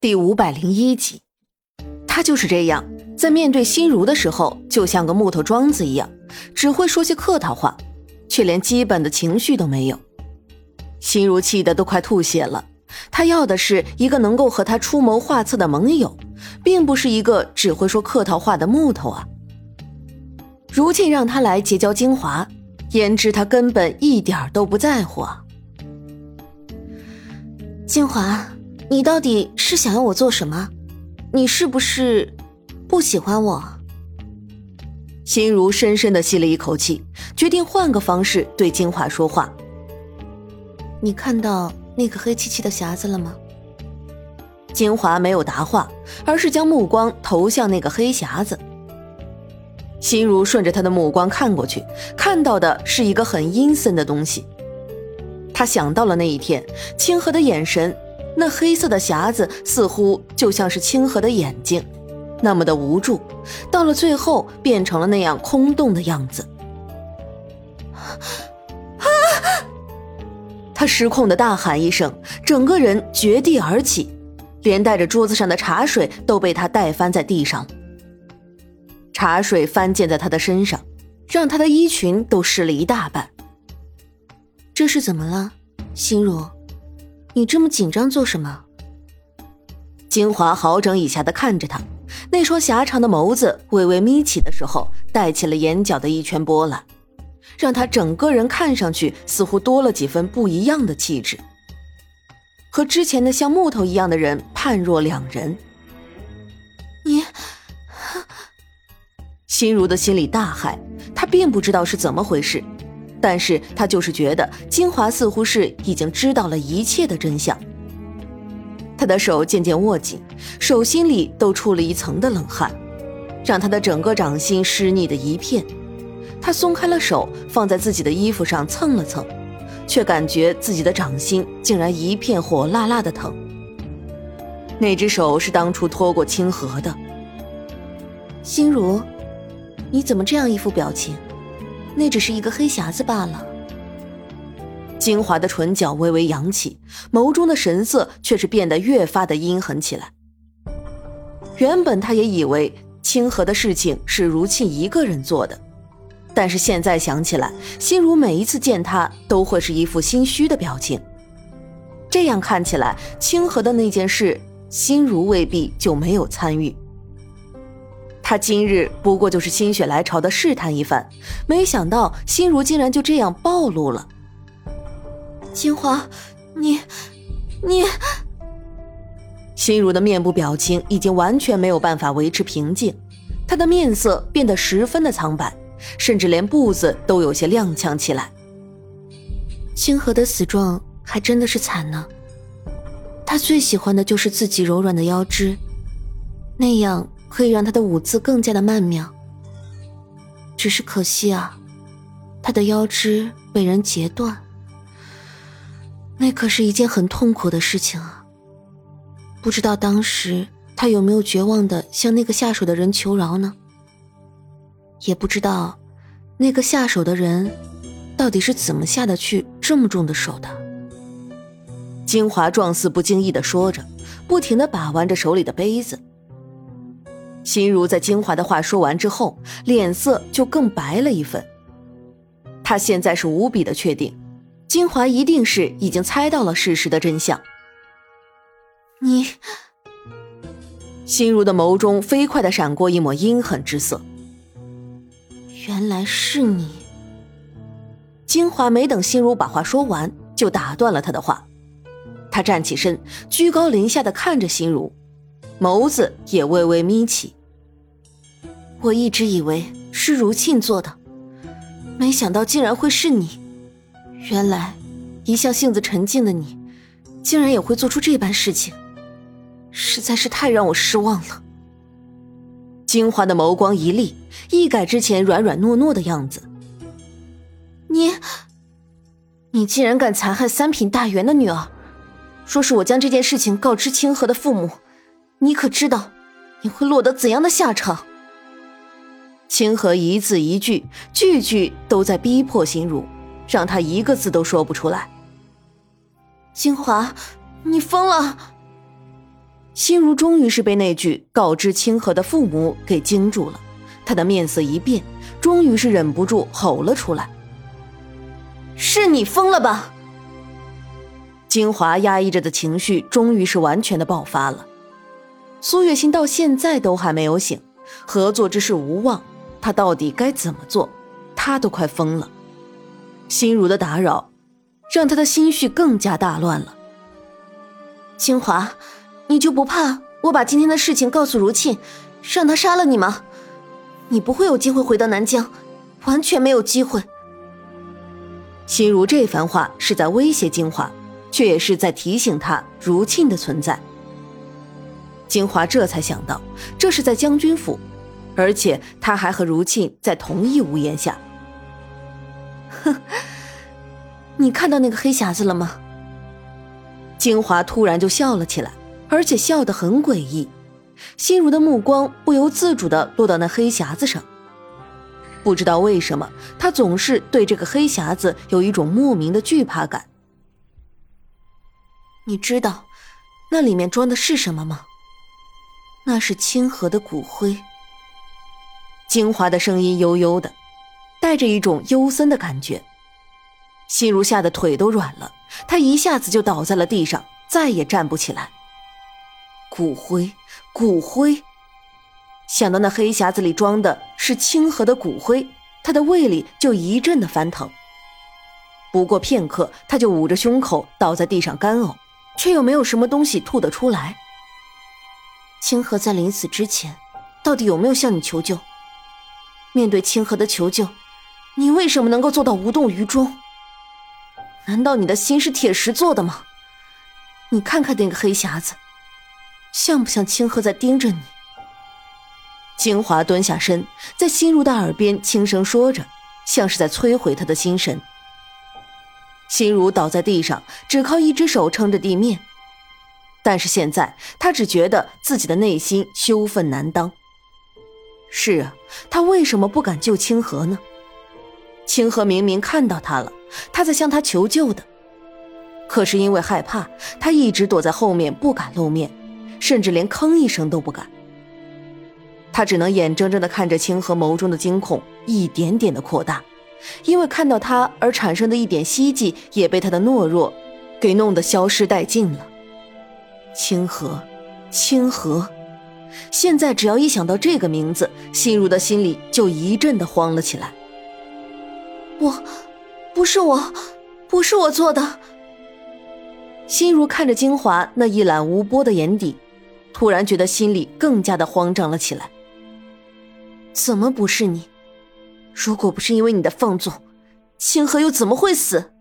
第五百零一集，他就是这样，在面对心如的时候，就像个木头桩子一样，只会说些客套话，却连基本的情绪都没有。心如气得都快吐血了，他要的是一个能够和他出谋划策的盟友，并不是一个只会说客套话的木头啊。如沁让他来结交精华，焉知他根本一点都不在乎啊。精华。你到底是想要我做什么？你是不是不喜欢我？心如深深的吸了一口气，决定换个方式对金华说话。你看到那个黑漆漆的匣子了吗？金华没有答话，而是将目光投向那个黑匣子。心如顺着他的目光看过去，看到的是一个很阴森的东西。他想到了那一天，清河的眼神。那黑色的匣子似乎就像是清河的眼睛，那么的无助，到了最后变成了那样空洞的样子。他失控的大喊一声，整个人绝地而起，连带着桌子上的茶水都被他带翻在地上。茶水翻溅在他的身上，让他的衣裙都湿了一大半。这是怎么了，心如？你这么紧张做什么？金华好整以暇的看着他，那双狭长的眸子微微眯起的时候，带起了眼角的一圈波澜，让他整个人看上去似乎多了几分不一样的气质，和之前的像木头一样的人判若两人。你，心如的心里大骇，他并不知道是怎么回事。但是他就是觉得金华似乎是已经知道了一切的真相。他的手渐渐握紧，手心里都出了一层的冷汗，让他的整个掌心湿腻的一片。他松开了手，放在自己的衣服上蹭了蹭，却感觉自己的掌心竟然一片火辣辣的疼。那只手是当初托过清河的。心如，你怎么这样一副表情？那只是一个黑匣子罢了。金华的唇角微微扬起，眸中的神色却是变得越发的阴狠起来。原本他也以为清河的事情是如沁一个人做的，但是现在想起来，心如每一次见他都会是一副心虚的表情。这样看起来，清河的那件事，心如未必就没有参与。他今日不过就是心血来潮的试探一番，没想到心如竟然就这样暴露了。金华，你，你，心如的面部表情已经完全没有办法维持平静，她的面色变得十分的苍白，甚至连步子都有些踉跄起来。清河的死状还真的是惨呢，他最喜欢的就是自己柔软的腰肢，那样。可以让他的舞姿更加的曼妙。只是可惜啊，他的腰肢被人截断，那可是一件很痛苦的事情啊。不知道当时他有没有绝望的向那个下手的人求饶呢？也不知道那个下手的人到底是怎么下得去这么重的手的。金华状似不经意的说着，不停的把玩着手里的杯子。心如在金华的话说完之后，脸色就更白了一分。他现在是无比的确定，金华一定是已经猜到了事实的真相。你，心如的眸中飞快的闪过一抹阴狠之色。原来是你。金华没等心如把话说完，就打断了他的话。他站起身，居高临下的看着心如。眸子也微微眯起。我一直以为是如沁做的，没想到竟然会是你。原来，一向性子沉静的你，竟然也会做出这般事情，实在是太让我失望了。金华的眸光一厉，一改之前软软糯糯的样子。你，你竟然敢残害三品大员的女儿！若是我将这件事情告知清河的父母，你可知道你会落得怎样的下场？清河一字一句，句句都在逼迫心如，让他一个字都说不出来。金华，你疯了！心如终于是被那句告知清河的父母给惊住了，他的面色一变，终于是忍不住吼了出来：“是你疯了吧？”金华压抑着的情绪终于是完全的爆发了。苏月心到现在都还没有醒，合作之事无望，他到底该怎么做？他都快疯了。心如的打扰，让他的心绪更加大乱了。清华。你就不怕我把今天的事情告诉如沁，让他杀了你吗？你不会有机会回到南疆，完全没有机会。心如这番话是在威胁金华，却也是在提醒他如沁的存在。金华这才想到，这是在将军府，而且他还和如沁在同一屋檐下。哼，你看到那个黑匣子了吗？金华突然就笑了起来。而且笑得很诡异，心如的目光不由自主地落到那黑匣子上。不知道为什么，他总是对这个黑匣子有一种莫名的惧怕感。你知道那里面装的是什么吗？那是清河的骨灰。精华的声音悠悠的，带着一种幽森的感觉。心如吓得腿都软了，他一下子就倒在了地上，再也站不起来。骨灰，骨灰。想到那黑匣子里装的是清河的骨灰，他的胃里就一阵的翻腾。不过片刻，他就捂着胸口倒在地上干呕，却又没有什么东西吐得出来。清河在临死之前，到底有没有向你求救？面对清河的求救，你为什么能够做到无动于衷？难道你的心是铁石做的吗？你看看那个黑匣子。像不像清河在盯着你？清华蹲下身，在心如的耳边轻声说着，像是在摧毁他的心神。心如倒在地上，只靠一只手撑着地面。但是现在，他只觉得自己的内心羞愤难当。是啊，他为什么不敢救清河呢？清河明明看到他了，他在向他求救的，可是因为害怕，他一直躲在后面，不敢露面。甚至连吭一声都不敢，他只能眼睁睁地看着清河眸中的惊恐一点点的扩大，因为看到他而产生的一点希冀也被他的懦弱给弄得消失殆尽了。清河，清河，现在只要一想到这个名字，心如的心里就一阵的慌了起来。我，不是我，不是我做的。心如看着金华那一览无波的眼底。突然觉得心里更加的慌张了起来。怎么不是你？如果不是因为你的放纵，清河又怎么会死？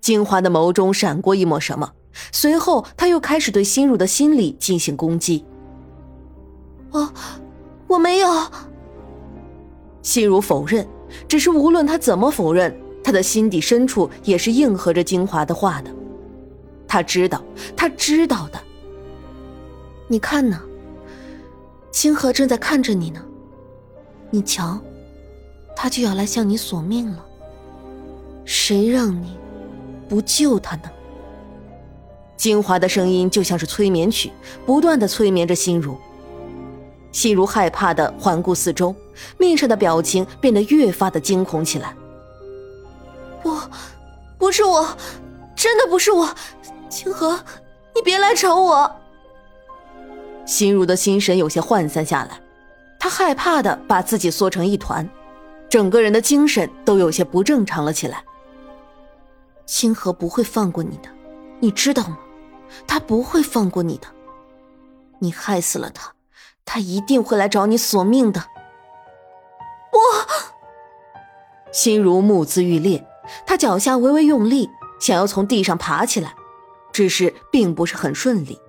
金华的眸中闪过一抹什么，随后他又开始对心如的心理进行攻击。我，我没有。心如否认，只是无论他怎么否认，他的心底深处也是应和着金华的话的。他知道，他知道的。你看呢？清河正在看着你呢。你瞧，他就要来向你索命了。谁让你不救他呢？金华的声音就像是催眠曲，不断的催眠着心如。心如害怕的环顾四周，面上的表情变得越发的惊恐起来。不，不是我，真的不是我。清河，你别来找我。心如的心神有些涣散下来，她害怕的把自己缩成一团，整个人的精神都有些不正常了起来。清河不会放过你的，你知道吗？他不会放过你的。你害死了他，他一定会来找你索命的。我，心如目眦欲裂，他脚下微微用力，想要从地上爬起来，只是并不是很顺利。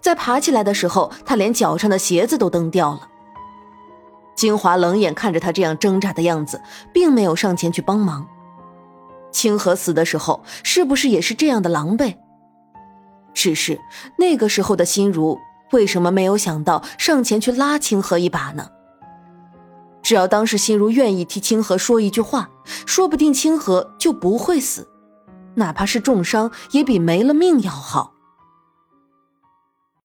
在爬起来的时候，他连脚上的鞋子都蹬掉了。金华冷眼看着他这样挣扎的样子，并没有上前去帮忙。清河死的时候，是不是也是这样的狼狈？只是那个时候的心如，为什么没有想到上前去拉清河一把呢？只要当时心如愿意替清河说一句话，说不定清河就不会死，哪怕是重伤，也比没了命要好。